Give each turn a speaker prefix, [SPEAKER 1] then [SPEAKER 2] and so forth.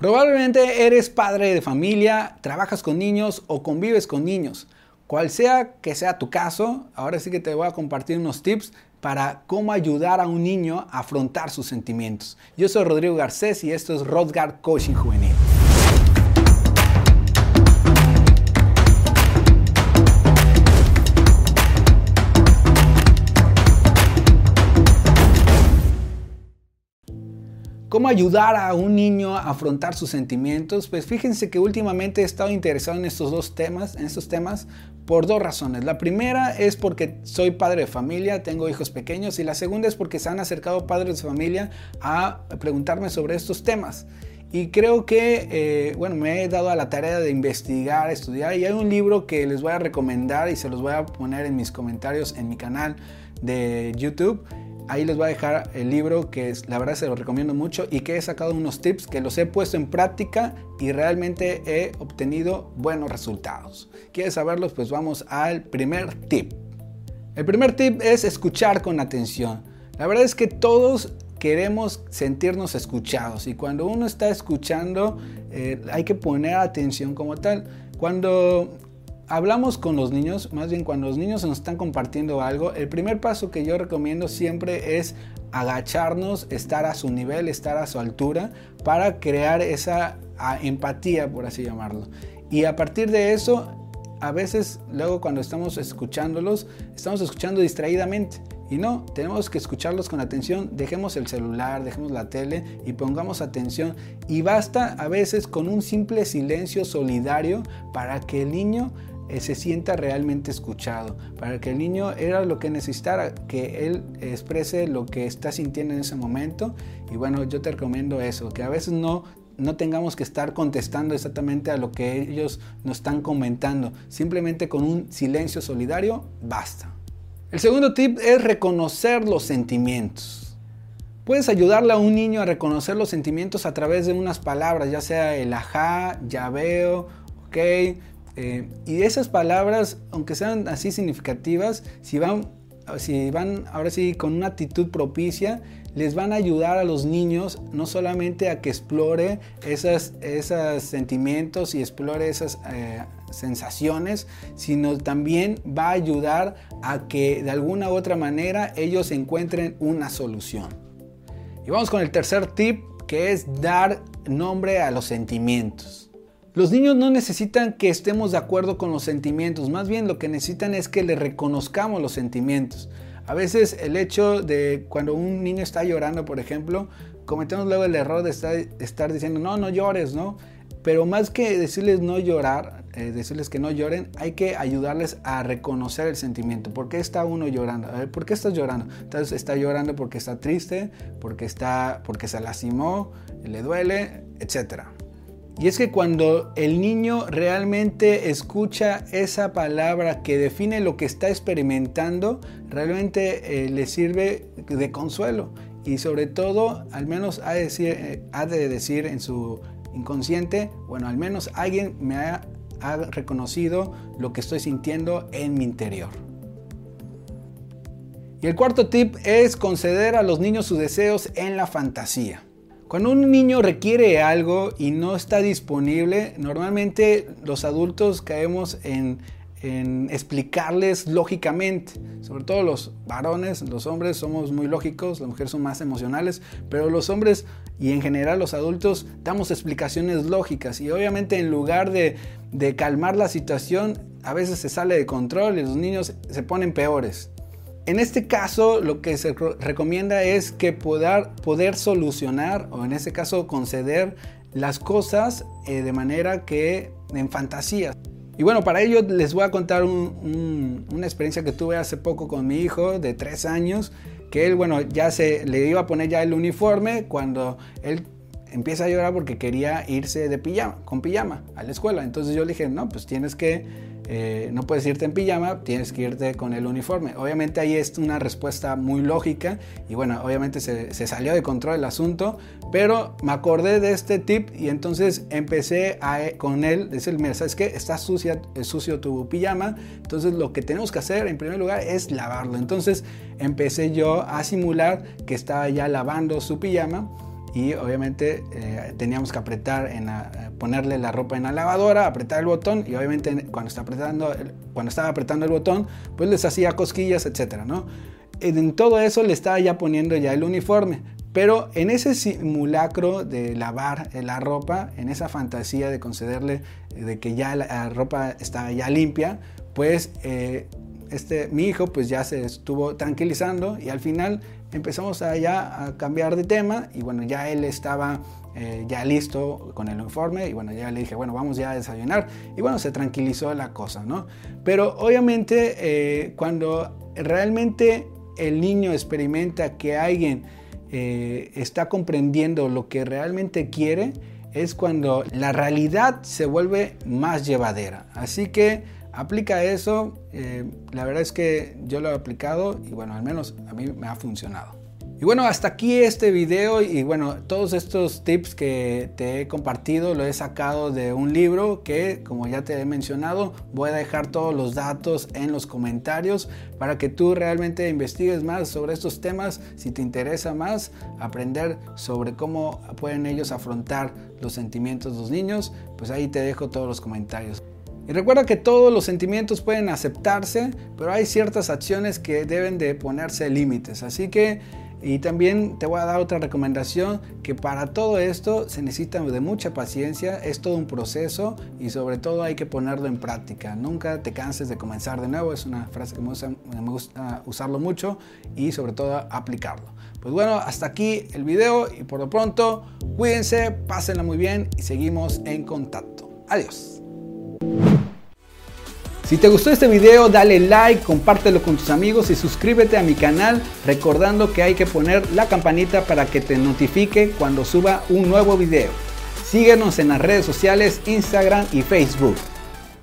[SPEAKER 1] Probablemente eres padre de familia, trabajas con niños o convives con niños. Cual sea que sea tu caso, ahora sí que te voy a compartir unos tips para cómo ayudar a un niño a afrontar sus sentimientos. Yo soy Rodrigo Garcés y esto es Rodgard Coaching Juvenil. ¿Cómo ayudar a un niño a afrontar sus sentimientos? Pues fíjense que últimamente he estado interesado en estos dos temas, en estos temas, por dos razones. La primera es porque soy padre de familia, tengo hijos pequeños, y la segunda es porque se han acercado padres de familia a preguntarme sobre estos temas. Y creo que, eh, bueno, me he dado a la tarea de investigar, estudiar, y hay un libro que les voy a recomendar y se los voy a poner en mis comentarios en mi canal de YouTube Ahí les voy a dejar el libro que la verdad se lo recomiendo mucho y que he sacado unos tips que los he puesto en práctica y realmente he obtenido buenos resultados. ¿Quieres saberlos? Pues vamos al primer tip. El primer tip es escuchar con atención. La verdad es que todos queremos sentirnos escuchados y cuando uno está escuchando eh, hay que poner atención como tal. Cuando hablamos con los niños, más bien cuando los niños nos están compartiendo algo, el primer paso que yo recomiendo siempre es agacharnos, estar a su nivel, estar a su altura, para crear esa empatía, por así llamarlo. Y a partir de eso, a veces luego cuando estamos escuchándolos, estamos escuchando distraídamente. Y no, tenemos que escucharlos con atención, dejemos el celular, dejemos la tele y pongamos atención. Y basta a veces con un simple silencio solidario para que el niño eh, se sienta realmente escuchado, para que el niño era lo que necesitara, que él exprese lo que está sintiendo en ese momento. Y bueno, yo te recomiendo eso, que a veces no no tengamos que estar contestando exactamente a lo que ellos nos están comentando. Simplemente con un silencio solidario basta. El segundo tip es reconocer los sentimientos. Puedes ayudarle a un niño a reconocer los sentimientos a través de unas palabras, ya sea el ajá, ya veo, ok, eh, y esas palabras, aunque sean así significativas, si van, si van ahora sí con una actitud propicia, les van a ayudar a los niños no solamente a que explore esos sentimientos y explore esas eh, sensaciones, sino también va a ayudar a que de alguna u otra manera ellos encuentren una solución. Y vamos con el tercer tip, que es dar nombre a los sentimientos. Los niños no necesitan que estemos de acuerdo con los sentimientos, más bien lo que necesitan es que le reconozcamos los sentimientos. A veces el hecho de cuando un niño está llorando, por ejemplo, cometemos luego el error de estar, diciendo, no, no llores, ¿no? Pero más que decirles no llorar, eh, decirles que no lloren, hay que ayudarles a reconocer el sentimiento. ¿Por qué está uno llorando? A ver, ¿por qué estás llorando? Entonces está llorando porque está triste, porque, está, porque se lastimó, le duele, etcétera. Y es que cuando el niño realmente escucha esa palabra que define lo que está experimentando, realmente eh, le sirve de consuelo. Y sobre todo, al menos ha eh, ha de decir en su inconsciente, bueno, al menos alguien me ha reconocido lo que estoy sintiendo en mi interior. Y el cuarto tip es conceder a los niños sus deseos en la fantasía. Cuando un niño requiere algo y no está disponible, normalmente los adultos caemos en, explicarles lógicamente. Sobre todo los varones, los hombres somos muy lógicos, las mujeres son más emocionales, pero los hombres y en general los adultos damos explicaciones lógicas y obviamente en lugar de, calmar la situación, a veces se sale de control y los niños se ponen peores. En este caso, lo que se recomienda es que poder, poder solucionar, o en este caso conceder las cosas eh, de manera que en fantasía. Y bueno, para ello les voy a contar una experiencia que tuve hace poco con mi hijo de tres años, que él, bueno, ya se le iba a poner ya el uniforme cuando él empieza a llorar porque quería irse de pijama, con pijama a la escuela. Entonces yo le dije, no, pues tienes que eh, no puedes irte en pijama, tienes que irte con el uniforme. Obviamente ahí es una respuesta muy lógica y bueno, obviamente se, salió de control el asunto, pero me acordé de este tip y entonces empecé a, con él, decirle, mira, ¿sabes qué? Está sucia, es sucio tu pijama, entonces lo que tenemos que hacer en primer lugar es lavarlo. Entonces empecé yo a simular que estaba ya lavando su pijama y obviamente eh, teníamos que apretar, en ponerle la ropa en la lavadora, apretar el botón y obviamente cuando, está apretando, cuando estaba apretando el botón, pues les hacía cosquillas, etcétera, ¿no? En todo eso le estaba ya poniendo ya el uniforme, pero en ese simulacro de lavar la ropa, en esa fantasía de concederle de que ya la ropa estaba ya limpia, pues eh, este, mi hijo pues ya se estuvo tranquilizando y al final empezamos a ya a cambiar de tema y bueno, ya él estaba eh, ya listo con el uniforme y bueno, ya le dije, bueno, vamos ya a desayunar y bueno, se tranquilizó la cosa, ¿no? Pero obviamente eh, cuando realmente el niño experimenta que alguien eh, está comprendiendo lo que realmente quiere, es cuando la realidad se vuelve más llevadera. Así que aplica eso. Eh, la verdad es que yo lo he aplicado y bueno, al menos a mí me ha funcionado. Y bueno, hasta aquí este video y bueno, todos estos tips que te he compartido lo he sacado de un libro que como ya te he mencionado voy a dejar todos los datos en los comentarios para que tú realmente investigues más sobre estos temas si te interesa más aprender sobre cómo pueden ellos afrontar los sentimientos de los niños, pues ahí te dejo todos los comentarios. Y recuerda que todos los sentimientos pueden aceptarse, pero hay ciertas acciones que deben de ponerse límites. Así que y también te voy a dar otra recomendación que para todo esto se necesita de mucha paciencia, es todo un proceso y sobre todo hay que ponerlo en práctica. Nunca te canses de comenzar de nuevo, es una frase que me gusta, usarlo mucho y sobre todo aplicarlo. Pues bueno, hasta aquí el video y por lo pronto cuídense, pásenla muy bien y seguimos en contacto. Adiós. Si te gustó este video, dale like, compártelo con tus amigos y suscríbete a mi canal recordando que hay que poner la campanita para que te notifique cuando suba un nuevo video. Síguenos en las redes sociales Instagram y Facebook.